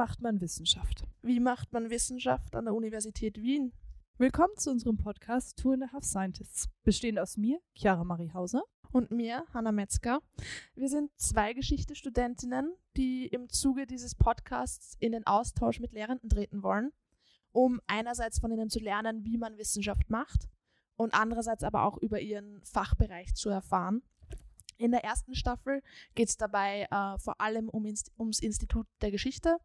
macht man Wissenschaft? Wie macht man Wissenschaft an der Universität Wien? Willkommen zu unserem Podcast Two and a Half Scientists, bestehend aus mir, Chiara Marie Hauser. Und mir, Hanna Metzger. Wir sind zwei Geschichte-Studentinnen, die im Zuge dieses Podcasts in den Austausch mit Lehrenden treten wollen, um einerseits von ihnen zu lernen, wie man Wissenschaft macht und andererseits aber auch über ihren Fachbereich zu erfahren. In der ersten Staffel geht es dabei äh, vor allem um Inst ums Institut der Geschichte,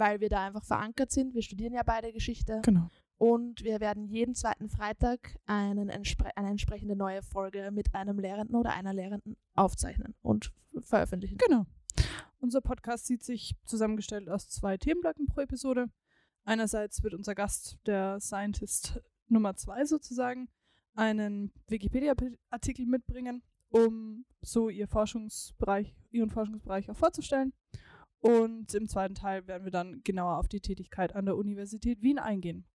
weil wir da einfach verankert sind. Wir studieren ja beide Geschichte. Genau. Und wir werden jeden zweiten Freitag einen entspre eine entsprechende neue Folge mit einem Lehrenden oder einer Lehrenden aufzeichnen und veröffentlichen. Genau. Unser Podcast sieht sich zusammengestellt aus zwei Themenblöcken pro Episode. Einerseits wird unser Gast, der Scientist Nummer zwei sozusagen, einen Wikipedia-Artikel mitbringen um so ihr Forschungsbereich, ihren Forschungsbereich auch vorzustellen. Und im zweiten Teil werden wir dann genauer auf die Tätigkeit an der Universität Wien eingehen.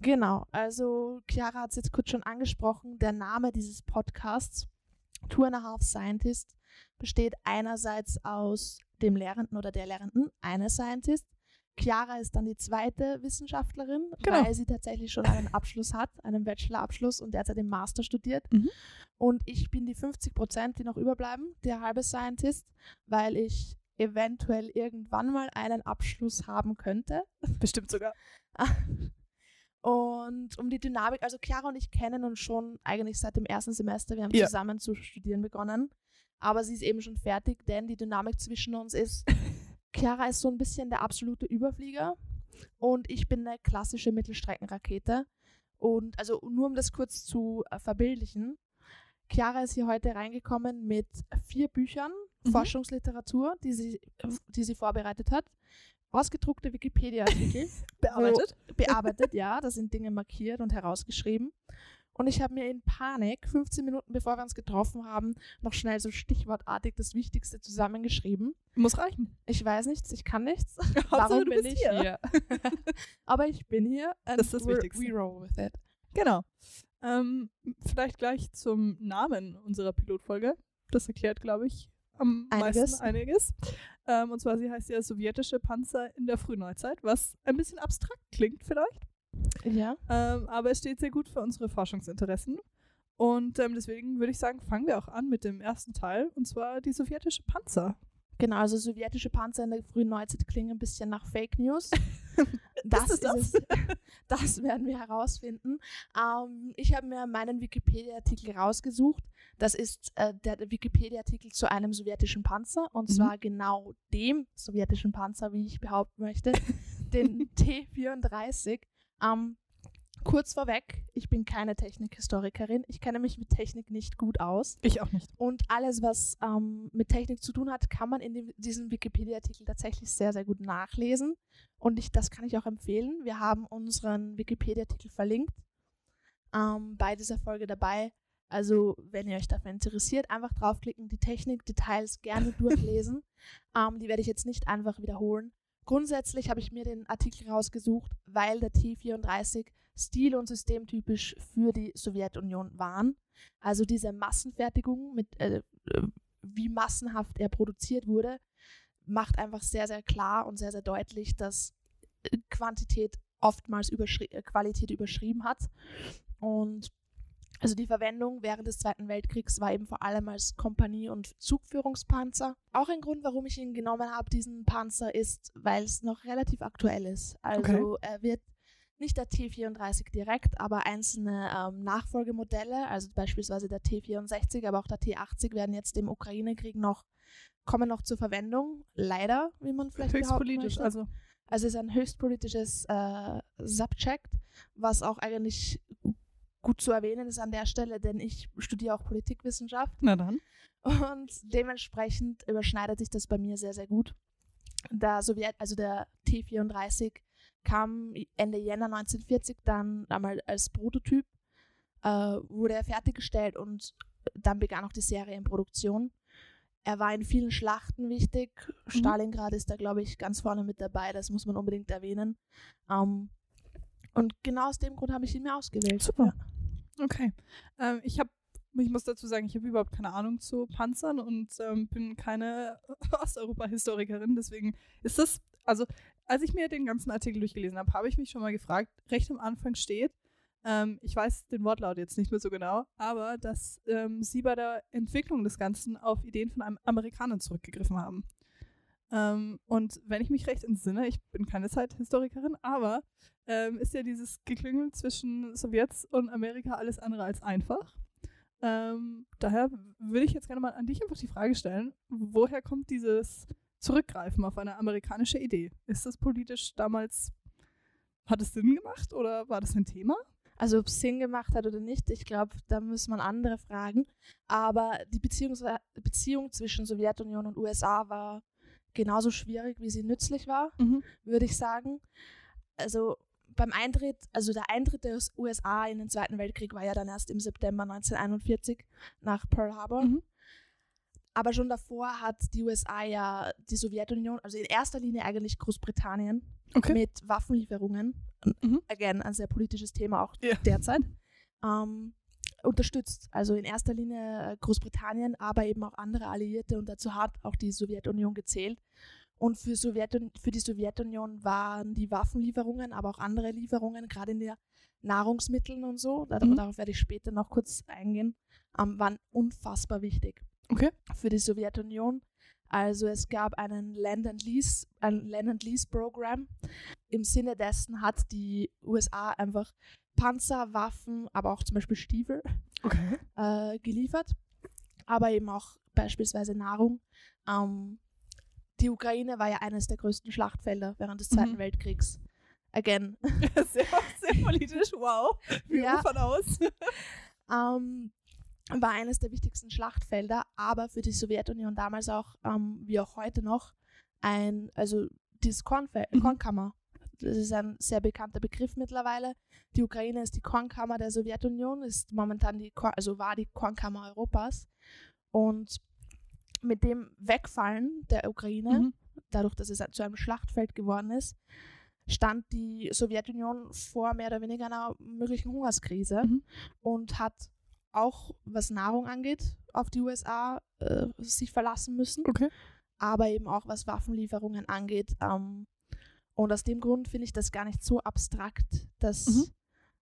Genau, also Chiara hat es jetzt kurz schon angesprochen. Der Name dieses Podcasts, Two and a Half Scientist, besteht einerseits aus dem Lehrenden oder der Lehrenden, eine Scientist, Chiara ist dann die zweite Wissenschaftlerin, genau. weil sie tatsächlich schon einen Abschluss hat, einen Bachelorabschluss und derzeit im Master studiert. Mhm. Und ich bin die 50 Prozent, die noch überbleiben, der halbe Scientist, weil ich eventuell irgendwann mal einen Abschluss haben könnte. Bestimmt sogar. Und um die Dynamik, also Chiara und ich kennen uns schon eigentlich seit dem ersten Semester. Wir haben ja. zusammen zu studieren begonnen. Aber sie ist eben schon fertig, denn die Dynamik zwischen uns ist, Chiara ist so ein bisschen der absolute Überflieger und ich bin eine klassische Mittelstreckenrakete. Und also nur um das kurz zu äh, verbildlichen, Chiara ist hier heute reingekommen mit vier Büchern, mhm. Forschungsliteratur, die sie, die sie vorbereitet hat, ausgedruckte Wikipedia-Artikel. bearbeitet? Wo, bearbeitet, ja, da sind Dinge markiert und herausgeschrieben. Und ich habe mir in Panik, 15 Minuten bevor wir uns getroffen haben, noch schnell so stichwortartig das Wichtigste zusammengeschrieben. Muss reichen. Ich weiß nichts, ich kann nichts. Warum bin ich hier? hier? Aber ich bin hier. das ist das Wichtigste. We roll with it. Genau. Ähm, vielleicht gleich zum Namen unserer Pilotfolge. Das erklärt, glaube ich, am einiges. meisten einiges. Ähm, und zwar, sie heißt ja sowjetische Panzer in der Frühneuzeit, was ein bisschen abstrakt klingt vielleicht. Ja. Ähm, aber es steht sehr gut für unsere Forschungsinteressen. Und ähm, deswegen würde ich sagen, fangen wir auch an mit dem ersten Teil, und zwar die sowjetische Panzer. Genau, also sowjetische Panzer in der frühen Neuzeit klingen ein bisschen nach Fake News. das ist, das? Ist das werden wir herausfinden. Ähm, ich habe mir meinen Wikipedia-Artikel rausgesucht. Das ist äh, der Wikipedia-Artikel zu einem sowjetischen Panzer und mhm. zwar genau dem sowjetischen Panzer, wie ich behaupten möchte, den T-34. Ähm, kurz vorweg, ich bin keine Technikhistorikerin. Ich kenne mich mit Technik nicht gut aus. Ich auch nicht. Und alles, was ähm, mit Technik zu tun hat, kann man in dem, diesem Wikipedia-Artikel tatsächlich sehr, sehr gut nachlesen. Und ich, das kann ich auch empfehlen. Wir haben unseren Wikipedia-Artikel verlinkt ähm, bei dieser Folge dabei. Also, wenn ihr euch dafür interessiert, einfach draufklicken, die Technik-Details gerne durchlesen. ähm, die werde ich jetzt nicht einfach wiederholen. Grundsätzlich habe ich mir den Artikel rausgesucht, weil der T34 stil- und systemtypisch für die Sowjetunion waren. Also diese Massenfertigung, mit, äh, wie massenhaft er produziert wurde, macht einfach sehr, sehr klar und sehr, sehr deutlich, dass Quantität oftmals überschri äh, Qualität überschrieben hat. Und also die Verwendung während des Zweiten Weltkriegs war eben vor allem als Kompanie- und Zugführungspanzer. Auch ein Grund, warum ich ihn genommen habe, diesen Panzer, ist, weil es noch relativ aktuell ist. Also okay. er wird nicht der T34 direkt, aber einzelne ähm, Nachfolgemodelle, also beispielsweise der T64, aber auch der T80 werden jetzt im Ukraine-Krieg noch kommen noch zur Verwendung. Leider, wie man vielleicht Höchst politisch, möchte. also. Also es ist ein höchst politisches äh, Subject, was auch eigentlich gut zu erwähnen ist an der Stelle, denn ich studiere auch Politikwissenschaft. Na dann. Und dementsprechend überschneidet sich das bei mir sehr, sehr gut. Der Sowjet, also der T34 kam Ende Jänner 1940 dann einmal als Prototyp, äh, wurde er fertiggestellt und dann begann auch die Serie in Produktion. Er war in vielen Schlachten wichtig. Mhm. Stalingrad ist da, glaube ich, ganz vorne mit dabei. Das muss man unbedingt erwähnen. Ähm, und genau aus dem Grund habe ich ihn mir ausgewählt. Super. Ja. Okay. Ähm, ich habe, ich muss dazu sagen, ich habe überhaupt keine Ahnung zu Panzern und ähm, bin keine Osteuropa-Historikerin. Deswegen ist das, also als ich mir den ganzen Artikel durchgelesen habe, habe ich mich schon mal gefragt, recht am Anfang steht, ähm, ich weiß den Wortlaut jetzt nicht mehr so genau, aber dass ähm, sie bei der Entwicklung des Ganzen auf Ideen von einem Amerikanern zurückgegriffen haben. Ähm, und wenn ich mich recht entsinne, ich bin keine Zeithistorikerin, aber ähm, ist ja dieses Geklüngel zwischen Sowjets und Amerika alles andere als einfach. Ähm, daher würde ich jetzt gerne mal an dich einfach die Frage stellen, woher kommt dieses Zurückgreifen auf eine amerikanische Idee? Ist das politisch damals, hat es Sinn gemacht oder war das ein Thema? Also ob es Sinn gemacht hat oder nicht, ich glaube, da muss man andere fragen. Aber die Beziehung, Beziehung zwischen Sowjetunion und USA war genauso schwierig, wie sie nützlich war, Mhm. würde ich sagen. Also beim Eintritt, also der Eintritt der USA in den Zweiten Weltkrieg war ja dann erst im September 1941 nach Pearl Harbor. Mhm. Aber schon davor hat die USA ja die Sowjetunion, also in erster Linie eigentlich Großbritannien, Okay. mit Waffenlieferungen, Mhm. again, ein sehr politisches Thema auch Ja. derzeit, ähm, unterstützt. Also in erster Linie äh, Großbritannien, aber eben auch andere Alliierte und dazu hat auch die Sowjetunion gezählt. Und für, Sowjetun für die Sowjetunion waren die Waffenlieferungen, aber auch andere Lieferungen, gerade in der Nahrungsmitteln und so, Mhm. darauf werde ich später noch kurz eingehen, ähm, waren unfassbar wichtig Okay. für die Sowjetunion. Also es gab einen Land and Lease, ein Land and Lease Programm. Im Sinne dessen hat die USA einfach Panzer, Waffen, aber auch zum Beispiel Stiefel Okay. äh, geliefert, aber eben auch beispielsweise Nahrung. Ähm, die Ukraine war ja eines der größten Schlachtfelder während des Zweiten Mhm. Weltkriegs. Again. sehr, sehr politisch, wow. Wir Ja. ufern aus. ähm, war eines der wichtigsten Schlachtfelder, aber für die Sowjetunion damals auch, ähm, wie auch heute noch, ein, also dieses Kornfeld, Mhm. Kornkammer. Das ist ein sehr bekannter Begriff mittlerweile. Die Ukraine ist die Kornkammer der Sowjetunion, ist momentan die, Korn, also war die Kornkammer Europas. Und mit dem Wegfallen der Ukraine, Mhm. dadurch, dass es zu einem Schlachtfeld geworden ist, stand die Sowjetunion vor mehr oder weniger einer möglichen Hungerskrise Mhm. und hat auch, was Nahrung angeht, auf die USA äh, sich verlassen müssen, Okay. aber eben auch was Waffenlieferungen angeht. Ähm, und aus dem Grund finde ich das gar nicht so abstrakt, dass Mhm.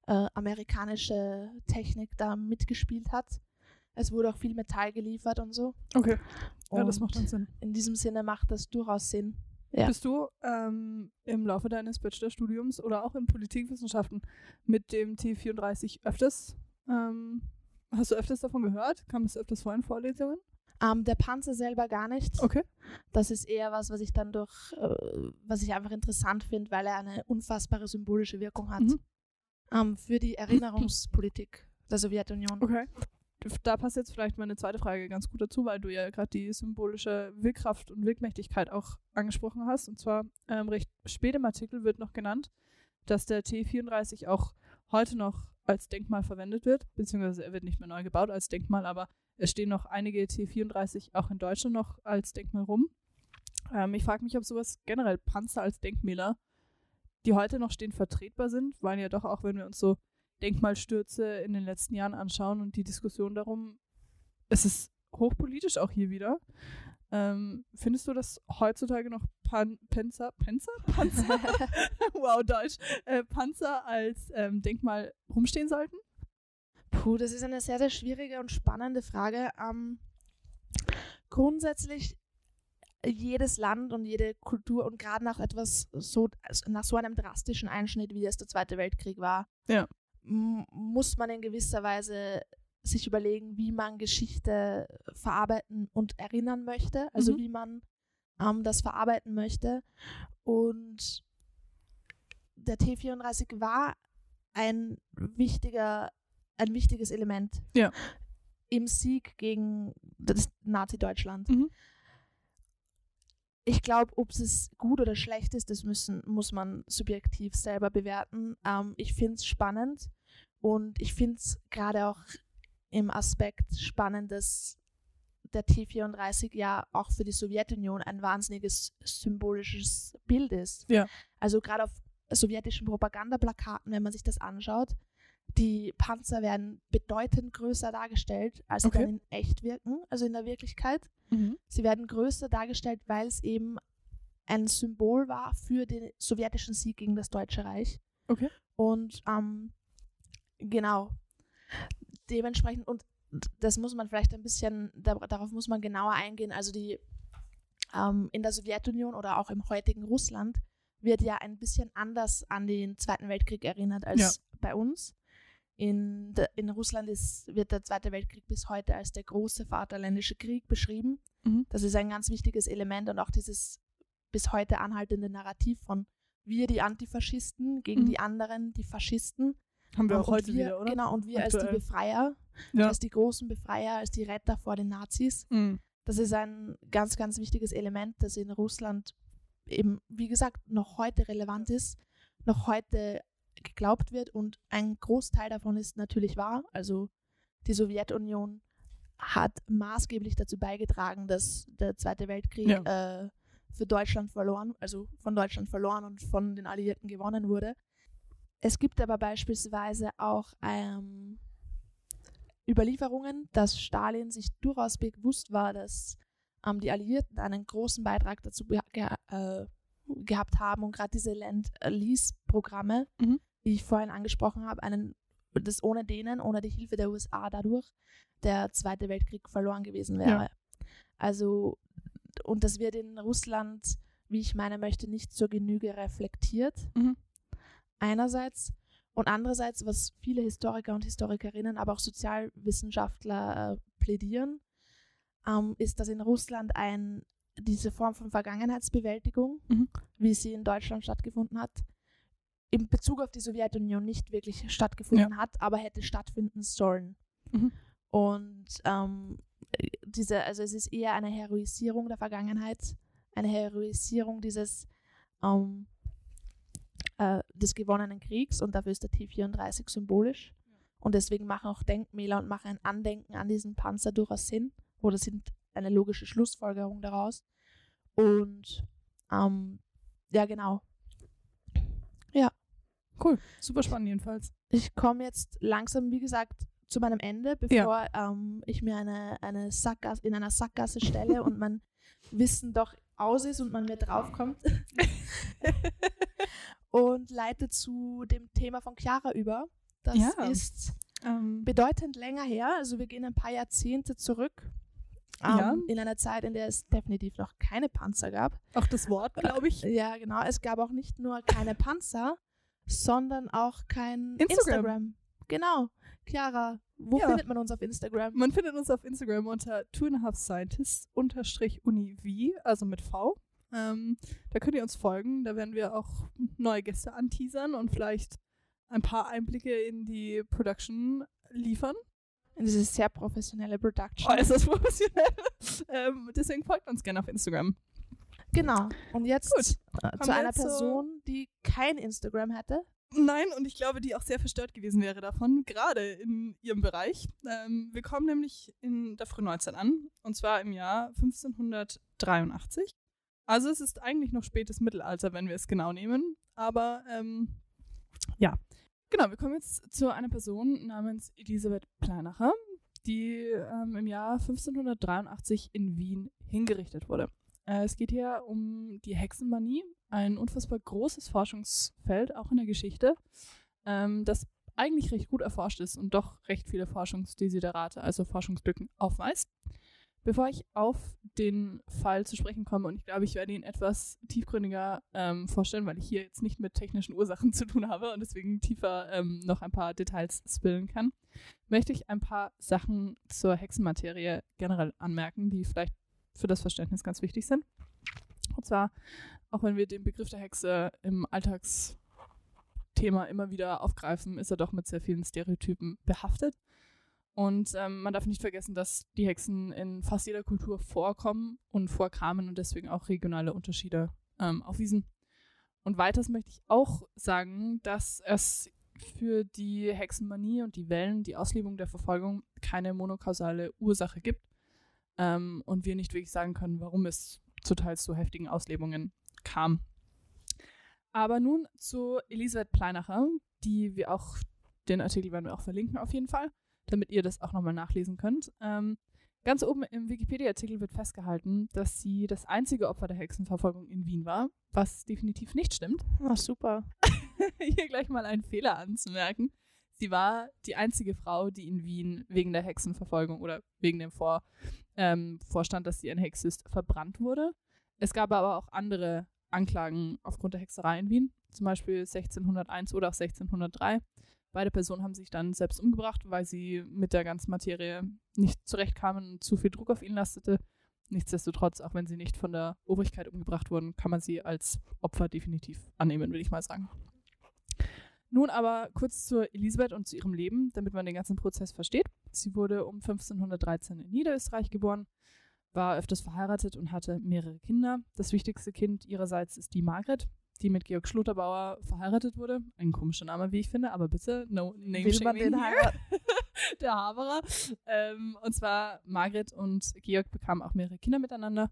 äh, amerikanische Technik da mitgespielt hat. Es wurde auch viel Metall geliefert und so. Okay. Ja, das Und macht dann Sinn. In diesem Sinne macht das durchaus Sinn. Ja. Bist du ähm, im Laufe deines Bachelorstudiums oder auch in Politikwissenschaften mit dem T34 öfters, ähm, hast du öfters davon gehört? Kam das öfters vor in Vorlesungen? Ähm, der Panzer selber gar nicht. Okay. Das ist eher was, was ich dann durch, äh, was ich einfach interessant finde, weil er eine unfassbare symbolische Wirkung hat Mhm. ähm, für die Erinnerungspolitik der Sowjetunion. Okay. Da passt jetzt vielleicht meine zweite Frage ganz gut dazu, weil du ja gerade die symbolische Willkraft und Wirkmächtigkeit auch angesprochen hast. Und zwar ähm, recht spät im Artikel wird noch genannt, dass der T34 auch heute noch als Denkmal verwendet wird, beziehungsweise er wird nicht mehr neu gebaut als Denkmal, aber es stehen noch einige T34 auch in Deutschland noch als Denkmal rum. Ähm, ich frage mich, ob sowas generell Panzer als Denkmäler, die heute noch stehen, vertretbar sind, weil ja doch auch, wenn wir uns so Denkmalstürze in den letzten Jahren anschauen und die Diskussion darum, es ist hochpolitisch auch hier wieder. Ähm, findest du, dass heutzutage noch Pan Panzer, Panzer? Panzer? wow, Deutsch. Äh, Panzer als ähm, Denkmal rumstehen sollten? Puh, das ist eine sehr, sehr schwierige und spannende Frage. Ähm, grundsätzlich jedes Land und jede Kultur und gerade nach etwas so, also nach so einem drastischen Einschnitt, wie es der Zweite Weltkrieg war, Ja. muss man in gewisser Weise sich überlegen, wie man Geschichte verarbeiten und erinnern möchte, also Mhm. wie man ähm, das verarbeiten möchte. Und der T34 war ein wichtiger, ein wichtiges Element Ja. im Sieg gegen das Nazi-Deutschland. Mhm. Ich glaube, ob es gut oder schlecht ist, das müssen, muss man subjektiv selber bewerten. Ähm, ich finde es spannend und ich finde es gerade auch im Aspekt spannend, dass der T34 ja auch für die Sowjetunion ein wahnsinniges symbolisches Bild ist. Ja. Also gerade auf sowjetischen Propagandaplakaten, wenn man sich das anschaut, die Panzer werden bedeutend größer dargestellt, als sie Okay. dann in echt wirken, also in der Wirklichkeit. Mhm. Sie werden größer dargestellt, weil es eben ein Symbol war für den sowjetischen Sieg gegen das Deutsche Reich. Okay. Und ähm, genau, dementsprechend, und das muss man vielleicht ein bisschen, da, darauf muss man genauer eingehen. Also die ähm, in der Sowjetunion oder auch im heutigen Russland wird ja ein bisschen anders an den Zweiten Weltkrieg erinnert als Ja. bei uns. In, de, in Russland ist, wird der Zweite Weltkrieg bis heute als der große Vaterländische Krieg beschrieben. Mhm. Das ist ein ganz wichtiges Element und auch dieses bis heute anhaltende Narrativ von wir die Antifaschisten gegen Mhm. die anderen, die Faschisten. Haben wir Und auch heute wir, wieder, oder? Genau, und wir als die Aktuell. Befreier, Ja. als die großen Befreier, als die Retter vor den Nazis. Mhm. Das ist ein ganz, ganz wichtiges Element, das in Russland eben, wie gesagt, noch heute relevant ist, noch heute geglaubt wird und ein Großteil davon ist natürlich wahr. Also die Sowjetunion hat maßgeblich dazu beigetragen, dass der Zweite Weltkrieg äh, für Deutschland verloren, also von Deutschland verloren und von den Alliierten gewonnen wurde. Es gibt aber beispielsweise auch ähm, Überlieferungen, dass Stalin sich durchaus bewusst war, dass ähm, die Alliierten einen großen Beitrag dazu äh, gehabt haben und gerade diese Land-Lease-Programme, Mhm. wie ich vorhin angesprochen habe, einen, das ohne denen, ohne die Hilfe der USA dadurch, der Zweite Weltkrieg verloren gewesen wäre. Also, und das wird in Russland, wie ich meine möchte, nicht zur Genüge reflektiert. Mhm. Einerseits. Und andererseits, was viele Historiker und Historikerinnen, aber auch Sozialwissenschaftler äh, plädieren, ähm, ist, dass in Russland ein, diese Form von Vergangenheitsbewältigung, Mhm. wie sie in Deutschland stattgefunden hat, in Bezug auf die Sowjetunion nicht wirklich stattgefunden hat, aber hätte stattfinden sollen. Mhm. Und ähm, äh, diese, also es ist eher eine Heroisierung der Vergangenheit, eine Heroisierung dieses ähm, äh, des gewonnenen Kriegs und dafür ist der T34 symbolisch. Und deswegen machen auch Denkmäler und machen ein Andenken an diesen Panzer durchaus Sinn oder sind eine logische Schlussfolgerung daraus. Und ähm, ja, genau. Cool. Super spannend jedenfalls. Ich komme jetzt langsam, wie gesagt, zu meinem Ende, bevor ähm, ich mir eine, eine Sackgasse, in einer Sackgasse stelle und mein Wissen doch aus ist und man mir draufkommt. und leite zu dem Thema von Chiara über. Das Ja. ist Ähm, bedeutend länger her. Also wir gehen ein paar Jahrzehnte zurück. Ähm, Ja. In einer Zeit, in der es definitiv noch keine Panzer gab. auch das Wort, glaube ich. Ja, genau. Es gab auch nicht nur keine Panzer, sondern auch kein Instagram. Instagram. Genau. Chiara, wo Ja. findet man uns auf Instagram? Man findet uns auf Instagram unter two and a half scientists unterstrich univ, also mit V. Ähm, da könnt ihr uns folgen. Da werden wir auch neue Gäste anteasern und vielleicht ein paar Einblicke in die Production liefern. In diese sehr professionelle Production. Oh, ist das professionell? ähm, deswegen folgt uns gerne auf Instagram. Genau. Und jetzt Gut. äh, zu einer jetzt Person, die kein Instagram hätte. Nein, und ich glaube, die auch sehr verstört gewesen wäre davon, gerade in ihrem Bereich. Ähm, wir kommen nämlich in der Frühneuzeit an, und zwar im Jahr 1583. Also es ist eigentlich noch spätes Mittelalter, wenn wir es genau nehmen. Aber ähm, ja, genau, wir kommen jetzt zu einer Person namens Elisabeth Pleinacher, die ähm, im Jahr 1583 in Wien hingerichtet wurde. Äh, es geht hier um die Hexenmanie, ein unfassbar großes Forschungsfeld, auch in der Geschichte, ähm, das eigentlich recht gut erforscht ist und doch recht viele Forschungsdesiderate, also Forschungslücken aufweist. Bevor ich auf den Fall zu sprechen komme, und ich glaube, ich werde ihn etwas tiefgründiger ähm, vorstellen, weil ich hier jetzt nicht mit technischen Ursachen zu tun habe und deswegen tiefer ähm, noch ein paar Details spillen kann, möchte ich ein paar Sachen zur Hexenmaterie generell anmerken, die vielleicht für das Verständnis ganz wichtig sind. Und zwar, auch wenn wir den Begriff der Hexe im Alltagsthema immer wieder aufgreifen, ist er doch mit sehr vielen Stereotypen behaftet. Und ähm, man darf nicht vergessen, dass die Hexen in fast jeder Kultur vorkommen und vorkamen und deswegen auch regionale Unterschiede ähm, aufwiesen. Und weiters möchte ich auch sagen, dass es für die Hexenmanie und die Wellen, die Auslebung der Verfolgung, keine monokausale Ursache gibt ähm, und wir nicht wirklich sagen können, warum es zu teils zu heftigen Auslebungen kam. Aber nun zu Elisabeth Pleinacher, die wir auch, den Artikel werden wir auch verlinken auf jeden Fall, damit ihr das auch nochmal nachlesen könnt. Ähm, Ganz oben im Wikipedia-Artikel wird festgehalten, dass sie das einzige Opfer der Hexenverfolgung in Wien war, was definitiv nicht stimmt. Ach, super. Hier gleich mal einen Fehler anzumerken. Sie war die einzige Frau, die in Wien wegen der Hexenverfolgung oder wegen dem Vor, ähm, Vorstand, dass sie eine Hexe ist, verbrannt wurde. Es gab aber auch andere Anklagen aufgrund der Hexerei in Wien, zum Beispiel 1601 oder auch 1603. Beide Personen haben sich dann selbst umgebracht, weil sie mit der ganzen Materie nicht zurechtkamen und zu viel Druck auf ihnen lastete. Nichtsdestotrotz, auch wenn sie nicht von der Obrigkeit umgebracht wurden, kann man sie als Opfer definitiv annehmen, würde ich mal sagen. Nun aber kurz zur Elisabeth und zu ihrem Leben, damit man den ganzen Prozess versteht. Sie wurde um 1513 in Niederösterreich geboren, war öfters verheiratet und hatte mehrere Kinder. Das wichtigste Kind ihrerseits ist die Margret, die mit Georg Schluterbauer verheiratet wurde. Ein komischer Name, wie ich finde, aber bitte no name Will man den heiraten? Der Haberer. Ähm, und zwar Margret und Georg bekamen auch mehrere Kinder miteinander.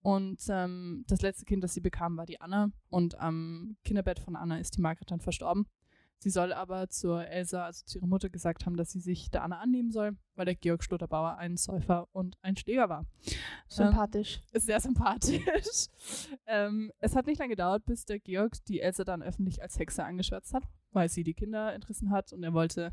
Und ähm, das letzte Kind, das sie bekam, war die Anna. Und am Kinderbett von Anna ist die Margret dann verstorben. Sie soll aber zur Elsa, also zu ihrer Mutter, gesagt haben, dass sie sich der Anna annehmen soll, weil der Georg Schlotterbauer ein Säufer und ein Schläger war. Sympathisch. Ähm, sehr sympathisch. ähm, es hat nicht lange gedauert, bis der Georg die Elsa dann öffentlich als Hexe angeschwärzt hat, weil sie die Kinder entrissen hat und er wollte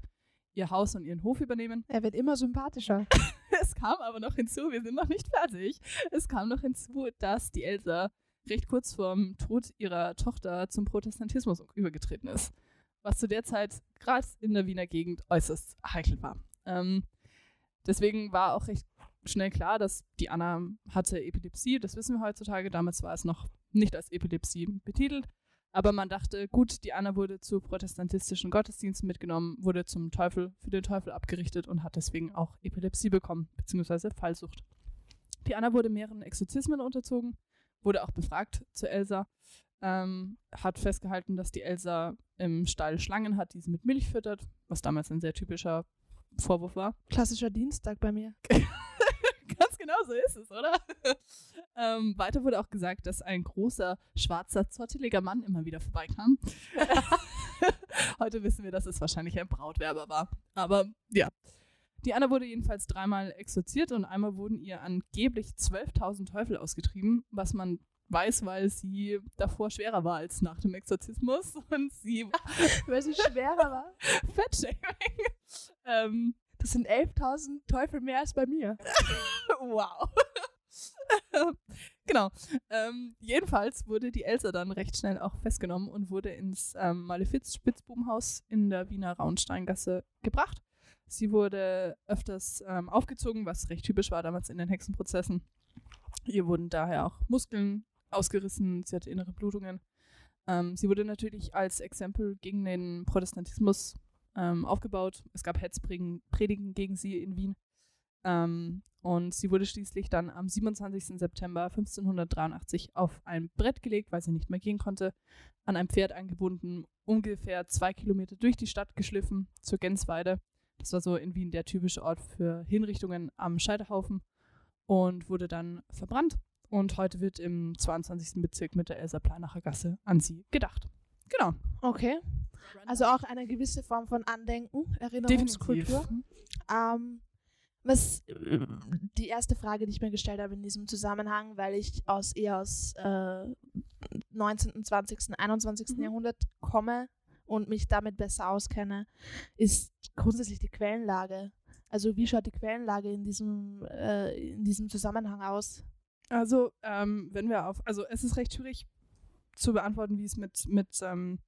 ihr Haus und ihren Hof übernehmen. Er wird immer sympathischer. es kam aber noch hinzu, wir sind noch nicht fertig. Es kam noch hinzu, dass die Elsa recht kurz vorm Tod ihrer Tochter zum Protestantismus übergetreten ist was zu der Zeit gerade in der Wiener Gegend äußerst heikel war. Ähm, deswegen war auch recht schnell klar, dass die Anna hatte Epilepsie. Das wissen wir heutzutage. Damals war es noch nicht als Epilepsie betitelt. Aber man dachte, gut, die Anna wurde zu protestantistischen Gottesdiensten mitgenommen, wurde zum Teufel, für den Teufel abgerichtet und hat deswegen auch Epilepsie bekommen, beziehungsweise Fallsucht. Die Anna wurde mehreren Exorzismen unterzogen, wurde auch befragt zu Elsa ähm, hat festgehalten, dass die Elsa im Stall Schlangen hat, die sie mit Milch füttert, was damals ein sehr typischer Vorwurf war. Klassischer Dienstag bei mir. Ganz genau so ist es, oder? ähm, weiter wurde auch gesagt, dass ein großer, schwarzer, zotteliger Mann immer wieder vorbeikam. Heute wissen wir, dass es wahrscheinlich ein Brautwerber war. Aber ja. Die Anna wurde jedenfalls dreimal exorziert und einmal wurden ihr angeblich 12.000 Teufel ausgetrieben, was man weiß, weil sie davor schwerer war als nach dem Exorzismus und sie weil sie schwerer war. Fettshaming. ähm, das sind 11.000 Teufel mehr als bei mir. wow. genau. Ähm, jedenfalls wurde die Elsa dann recht schnell auch festgenommen und wurde ins ähm, Malefiz-Spitzbubenhaus in der Wiener Raunsteingasse gebracht. Sie wurde öfters ähm, aufgezogen, was recht typisch war damals in den Hexenprozessen. Ihr wurden daher auch Muskeln ausgerissen, sie hatte innere Blutungen. Ähm, sie wurde natürlich als Exempel gegen den Protestantismus ähm, aufgebaut. Es gab Hetzpredigen gegen sie in Wien. Ähm, und sie wurde schließlich dann am 27. September 1583 auf ein Brett gelegt, weil sie nicht mehr gehen konnte, an ein Pferd angebunden, ungefähr zwei Kilometer durch die Stadt geschliffen zur Gensweide. Das war so in Wien der typische Ort für Hinrichtungen am Scheiterhaufen und wurde dann verbrannt. Und heute wird im 22. Bezirk mit der Elsa Pleinacher Gasse an sie gedacht. Genau. Okay. Also auch eine gewisse Form von Andenken, Erinnerungskultur. Ähm, was die erste Frage, die ich mir gestellt habe in diesem Zusammenhang, weil ich aus eher aus äh, 19., 20., 21. Mhm. Jahrhundert komme und mich damit besser auskenne, ist grundsätzlich die Quellenlage. Also wie schaut die Quellenlage in diesem, äh, in diesem Zusammenhang aus? Also, ähm, wenn wir auf, also es ist recht schwierig zu beantworten, wie es mit, mit ähm,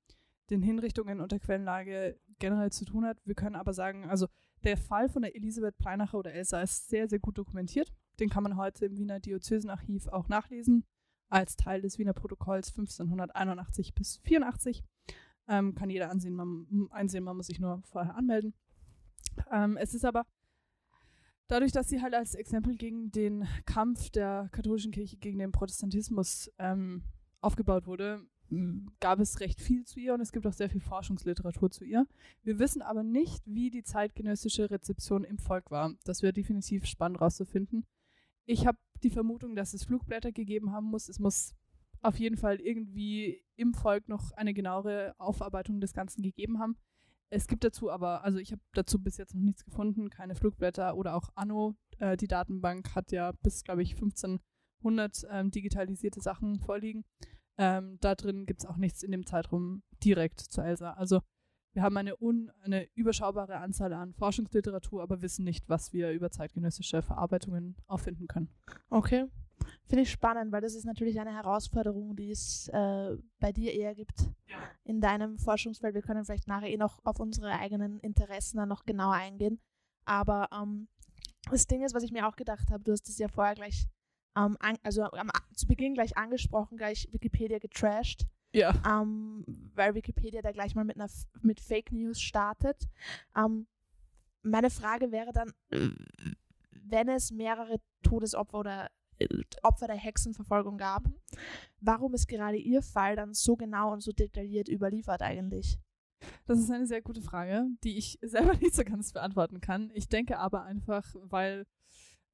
den Hinrichtungen und der Quellenlage generell zu tun hat. Wir können aber sagen, also der Fall von der Elisabeth Pleinacher oder Elsa ist sehr, sehr gut dokumentiert. Den kann man heute im Wiener Diözesenarchiv auch nachlesen, als Teil des Wiener Protokolls 1581 bis 84. Ähm, kann jeder ansehen, man, einsehen, man muss sich nur vorher anmelden. Ähm, es ist aber dadurch, dass sie halt als Exempel gegen den Kampf der katholischen Kirche gegen den Protestantismus ähm, aufgebaut wurde, gab es recht viel zu ihr und es gibt auch sehr viel Forschungsliteratur zu ihr. Wir wissen aber nicht, wie die zeitgenössische Rezeption im Volk war. Das wäre definitiv spannend rauszufinden. Ich habe die Vermutung, dass es Flugblätter gegeben haben muss. Es muss auf jeden Fall irgendwie im Volk noch eine genauere Aufarbeitung des Ganzen gegeben haben. Es gibt dazu aber, also ich habe dazu bis jetzt noch nichts gefunden, keine Flugblätter oder auch Anno, Äh, die Datenbank hat ja bis, glaube ich, 1500 ähm, digitalisierte Sachen vorliegen. Ähm, da drin gibt es auch nichts in dem Zeitraum direkt zu Elsa. Also wir haben eine, un, eine überschaubare Anzahl an Forschungsliteratur, aber wissen nicht, was wir über zeitgenössische Verarbeitungen auffinden können. Okay. Finde ich spannend, weil das ist natürlich eine Herausforderung, die es äh, bei dir eher gibt Ja. in deinem Forschungsfeld. Wir können vielleicht nachher eh noch auf unsere eigenen Interessen dann noch genauer eingehen. Aber ähm, das Ding ist, was ich mir auch gedacht habe, du hast es ja vorher gleich, ähm, an, also am, zu Beginn gleich angesprochen, gleich Wikipedia getrashed, Ja. ähm, weil Wikipedia da gleich mal mit, einer, mit Fake News startet. Ähm, meine Frage wäre dann, wenn es mehrere Todesopfer oder Opfer der Hexenverfolgung gab, warum ist gerade Ihr Fall dann so genau und so detailliert überliefert eigentlich? Das ist eine sehr gute Frage, die ich selber nicht so ganz beantworten kann. Ich denke aber einfach, weil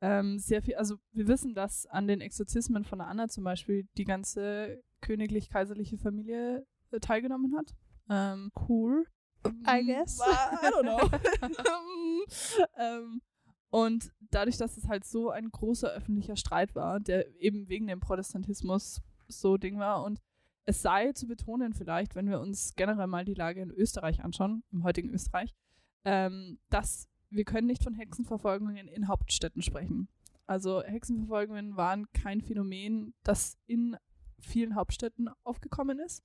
ähm, sehr viel, also wir wissen, dass an den Exorzismen von Anna zum Beispiel die ganze königlich-kaiserliche Familie äh, teilgenommen hat. Ähm, Cool. I Mm, guess. I don't know. ähm, und dadurch, dass es halt so ein großer öffentlicher Streit war, der eben wegen dem Protestantismus so Ding war und es sei zu betonen vielleicht, wenn wir uns generell mal die Lage in Österreich anschauen, im heutigen Österreich, ähm, dass wir können nicht von Hexenverfolgungen in Hauptstädten sprechen. Also Hexenverfolgungen waren kein Phänomen, das in vielen Hauptstädten aufgekommen ist,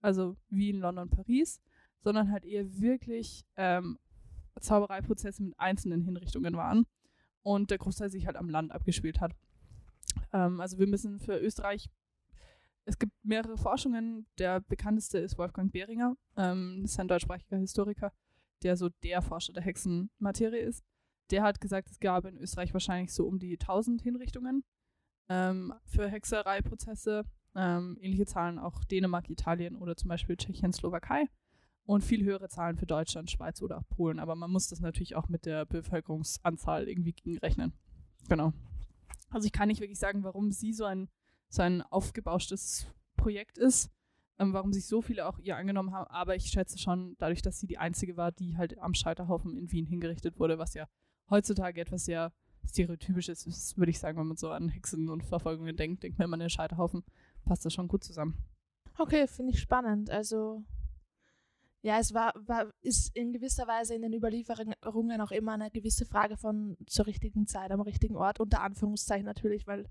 also wie in London, Paris, sondern halt eher wirklich ähm, Zaubereiprozesse mit einzelnen Hinrichtungen waren und der Großteil sich halt am Land abgespielt hat. Ähm, also wir müssen für Österreich, es gibt mehrere Forschungen, der bekannteste ist Wolfgang Behringer, ähm, ist ein deutschsprachiger Historiker, der so der Forscher der Hexenmaterie ist. Der hat gesagt, es gab in Österreich wahrscheinlich so um die 1000 Hinrichtungen ähm, für Hexereiprozesse. Ähm, ähnliche Zahlen auch Dänemark, Italien oder zum Beispiel Tschechien, Slowakei und viel höhere Zahlen für Deutschland, Schweiz oder auch Polen. Aber man muss das natürlich auch mit der Bevölkerungsanzahl irgendwie gegenrechnen. Genau. Also ich kann nicht wirklich sagen, warum sie so ein, so ein aufgebauschtes Projekt ist, ähm, warum sich so viele auch ihr angenommen haben. Aber ich schätze schon, dadurch, dass sie die einzige war, die halt am Scheiterhaufen in Wien hingerichtet wurde, was ja heutzutage etwas sehr stereotypisches ist, würde ich sagen, wenn man so an Hexen und Verfolgungen denkt, denkt man immer an den Scheiterhaufen. Passt das schon gut zusammen. Okay, finde ich spannend. Also, ja, es war, war, ist in gewisser Weise in den Überlieferungen auch immer eine gewisse Frage von zur richtigen Zeit am richtigen Ort, unter Anführungszeichen natürlich, weil,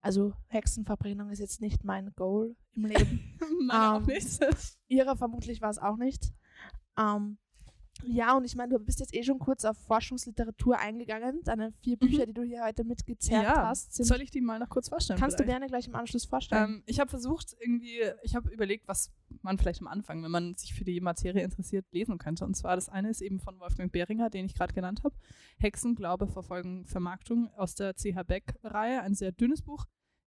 also Hexenverbrennung ist jetzt nicht mein Goal im Leben. Meiner auch Ähm, nicht. Ihrer vermutlich war es auch nicht. Ähm, ja, und ich meine, du bist jetzt eh schon kurz auf Forschungsliteratur eingegangen. Deine vier Bücher, die du hier heute mitgezerrt Ja, hast, sind, Soll ich die mal noch kurz vorstellen? kannst du vielleicht? gerne gleich im Anschluss vorstellen. Ähm, ich habe versucht, irgendwie, ich habe überlegt, was man vielleicht am Anfang, wenn man sich für die Materie interessiert, lesen könnte. Und zwar das eine ist eben von Wolfgang Behringer, den ich gerade genannt habe. Hexen, Glaube, Verfolgung, Vermarktung aus der C.H. Beck-Reihe. Ein sehr dünnes Buch.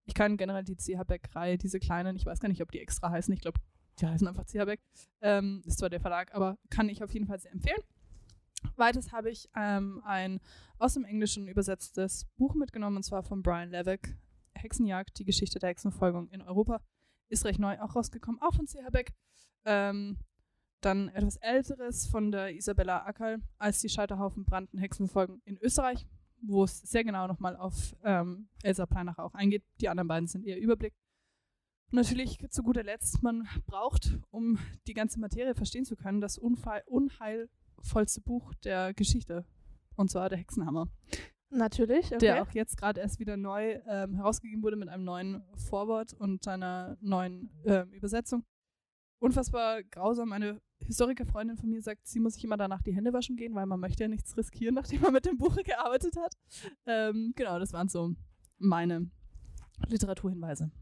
Ich kann generell die C.H. Beck-Reihe, diese kleinen, ich weiß gar nicht, ob die extra heißen, ich glaube, die heißen einfach C.H. Beck. Ähm, ist zwar der Verlag, aber kann ich auf jeden Fall sehr empfehlen. Weiters habe ich ähm, ein aus dem Englischen übersetztes Buch mitgenommen, und zwar von Brian Levick, Hexenjagd, die Geschichte der Hexenverfolgung in Europa. Ist recht neu auch rausgekommen, auch von C.H. Beck. Ähm, dann etwas älteres von der Isabella Ackerl, als die Scheiterhaufen brannten, Hexenverfolgung in Österreich, wo es sehr genau nochmal auf ähm, Elsa Pleinacher auch eingeht. Die anderen beiden sind eher Überblick. Und natürlich zu guter Letzt, man braucht, um die ganze Materie verstehen zu können, das Unfall, unheilvollste Buch der Geschichte. Und zwar der Hexenhammer Natürlich, okay. der auch jetzt gerade erst wieder neu ähm, herausgegeben wurde mit einem neuen Vorwort und einer neuen ähm, Übersetzung. Unfassbar grausam. Eine Historikerfreundin von mir sagt, sie muss sich immer danach die Hände waschen gehen, weil man möchte ja nichts riskieren, nachdem man mit dem Buch gearbeitet hat. Ähm, genau, das waren so meine Literaturhinweise.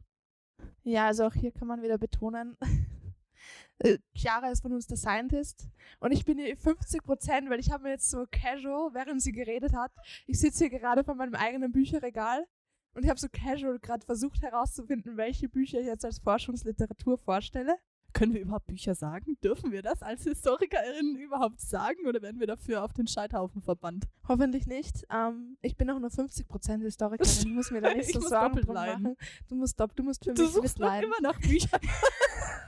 Ja, also auch hier kann man wieder betonen, äh, Chiara ist von uns der Scientist und ich bin hier 50 Prozent, weil ich habe mir jetzt so casual, während sie geredet hat, ich sitze hier gerade vor meinem eigenen Bücherregal und ich habe so casual gerade versucht herauszufinden, welche Bücher ich jetzt als Forschungsliteratur vorstelle. Können wir überhaupt Bücher sagen? Dürfen wir das als Historikerinnen überhaupt sagen oder werden wir dafür auf den Scheiterhaufen verbannt? Hoffentlich nicht. Ähm, ich bin auch nur 50 Prozent Historikerin. Ich muss mir da nicht Ich so Sorgen doppelt drum leiden. machen. Du musst, dopp- du musst für Du mich suchst mitleiden. immer nach Büchern.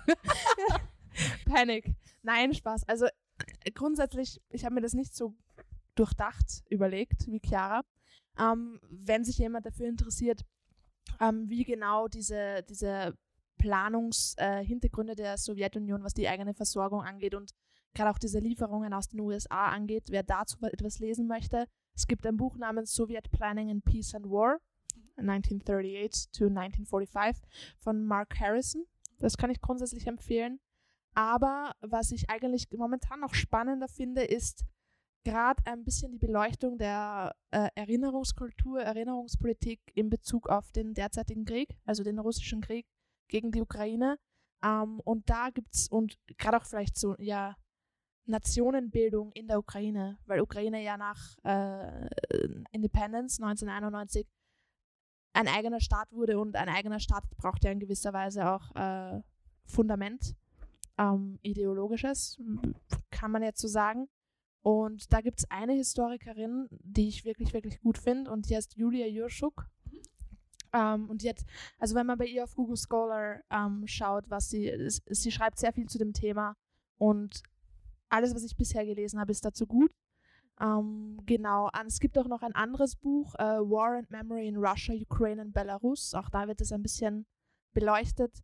Panik. Nein, Spaß. Also grundsätzlich, ich habe mir das nicht so durchdacht überlegt wie Chiara. Ähm, wenn sich jemand dafür interessiert, ähm, wie genau diese, diese Planungshintergründe äh, der Sowjetunion, was die eigene Versorgung angeht und gerade auch diese Lieferungen aus den USA angeht, wer dazu etwas lesen möchte. Es gibt ein Buch namens Soviet Planning in Peace and War, 1938 to 1945 von Mark Harrison. Das kann ich grundsätzlich empfehlen. Aber was ich eigentlich momentan noch spannender finde, ist gerade ein bisschen die Beleuchtung der äh, Erinnerungskultur, Erinnerungspolitik in Bezug auf den derzeitigen Krieg, also den russischen Krieg gegen die Ukraine. Ähm, und da gibt es, und gerade auch vielleicht so, ja, Nationenbildung in der Ukraine, weil Ukraine ja nach äh, Independence 1991 ein eigener Staat wurde und ein eigener Staat braucht ja in gewisser Weise auch äh, Fundament, ähm, ideologisches, kann man jetzt so sagen. Und da gibt es eine Historikerin, die ich wirklich, wirklich gut finde und die heißt Julia Jurschuk. Ähm, und jetzt, also wenn man bei ihr auf Google Scholar ähm, schaut, was sie, sie schreibt sehr viel zu dem Thema und alles, was ich bisher gelesen habe, ist dazu gut. Ähm, genau, es gibt auch noch ein anderes Buch, äh, War and Memory in Russia, Ukraine and Belarus. Auch da wird es ein bisschen beleuchtet.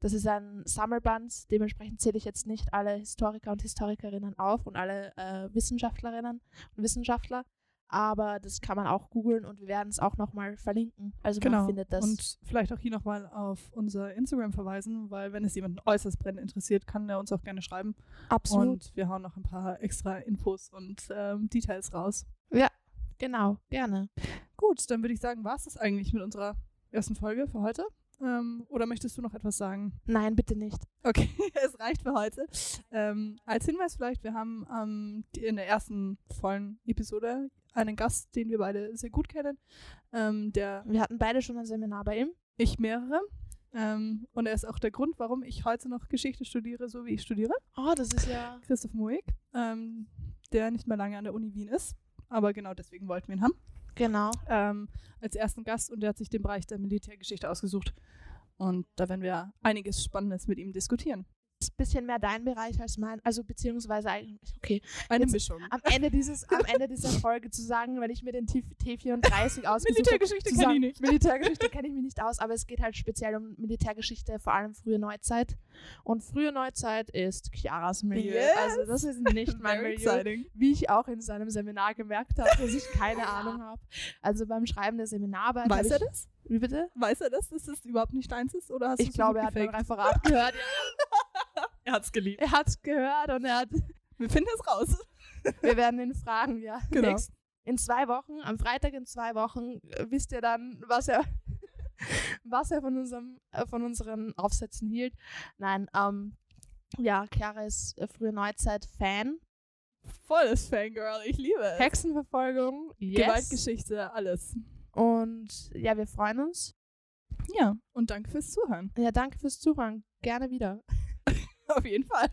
Das ist ein Sammelband, dementsprechend zähle ich jetzt nicht alle Historiker und Historikerinnen auf und alle äh, Wissenschaftlerinnen und Wissenschaftler aber das kann man auch googeln und wir werden es auch nochmal verlinken. Also genau. man findet das. Und vielleicht auch hier nochmal auf unser Instagram verweisen, weil wenn es jemanden äußerst brennend interessiert, kann er uns auch gerne schreiben. Absolut. Und wir hauen noch ein paar extra Infos und ähm, Details raus. Ja, genau, gerne. Gut, dann würde ich sagen, war es das eigentlich mit unserer ersten Folge für heute. Ähm, oder möchtest du noch etwas sagen? Nein, bitte nicht. Okay, es reicht für heute. Ähm, als Hinweis vielleicht, wir haben ähm, in der ersten vollen Episode einen Gast, den wir beide sehr gut kennen. Ähm, der wir hatten beide schon ein Seminar bei ihm. Ich mehrere. Ähm, und er ist auch der Grund, warum ich heute noch Geschichte studiere, so wie ich studiere. Oh, das ist ja. Christoph Moig, ähm, der nicht mehr lange an der Uni Wien ist. Aber genau deswegen wollten wir ihn haben. Genau. Ähm, als ersten Gast und der hat sich den Bereich der Militärgeschichte ausgesucht. Und da werden wir einiges Spannendes mit ihm diskutieren ein bisschen mehr dein Bereich als mein, also beziehungsweise eigentlich, okay. Eine Mischung. Am Ende, dieses, am Ende dieser Folge zu sagen, wenn ich mir den T34 ausgesucht Militärgeschichte kenne ich nicht. Militärgeschichte kenne ich mich nicht aus, aber es geht halt speziell um Militärgeschichte, vor allem frühe Neuzeit. Und frühe Neuzeit ist Chiaras Milieu. Yes. Also das ist nicht mein Milieu. Exciting. Wie ich auch in seinem Seminar gemerkt habe, dass ich keine Ahnung habe. Also beim Schreiben der Seminararbeit. Weiß er das? Wie bitte? Weiß er das, dass das überhaupt nicht deins ist? Oder hast ich glaube, er hat mein Referat gehört. Er hat es geliebt. Er hat es gehört und er hat. Wir finden es raus. Wir werden ihn fragen, ja. Genau. in zwei Wochen, am Freitag in zwei Wochen, äh, wisst ihr dann, was er, was er von, unserem, äh, von unseren Aufsätzen hielt. Nein, ähm, ja, Chiara ist äh, frühe Neuzeit-Fan. Volles Fangirl, ich liebe es. Hexenverfolgung, yes. Gewaltgeschichte, alles. Und ja, wir freuen uns. Ja, und danke fürs Zuhören. Ja, danke fürs Zuhören. Gerne wieder. Auf jeden Fall.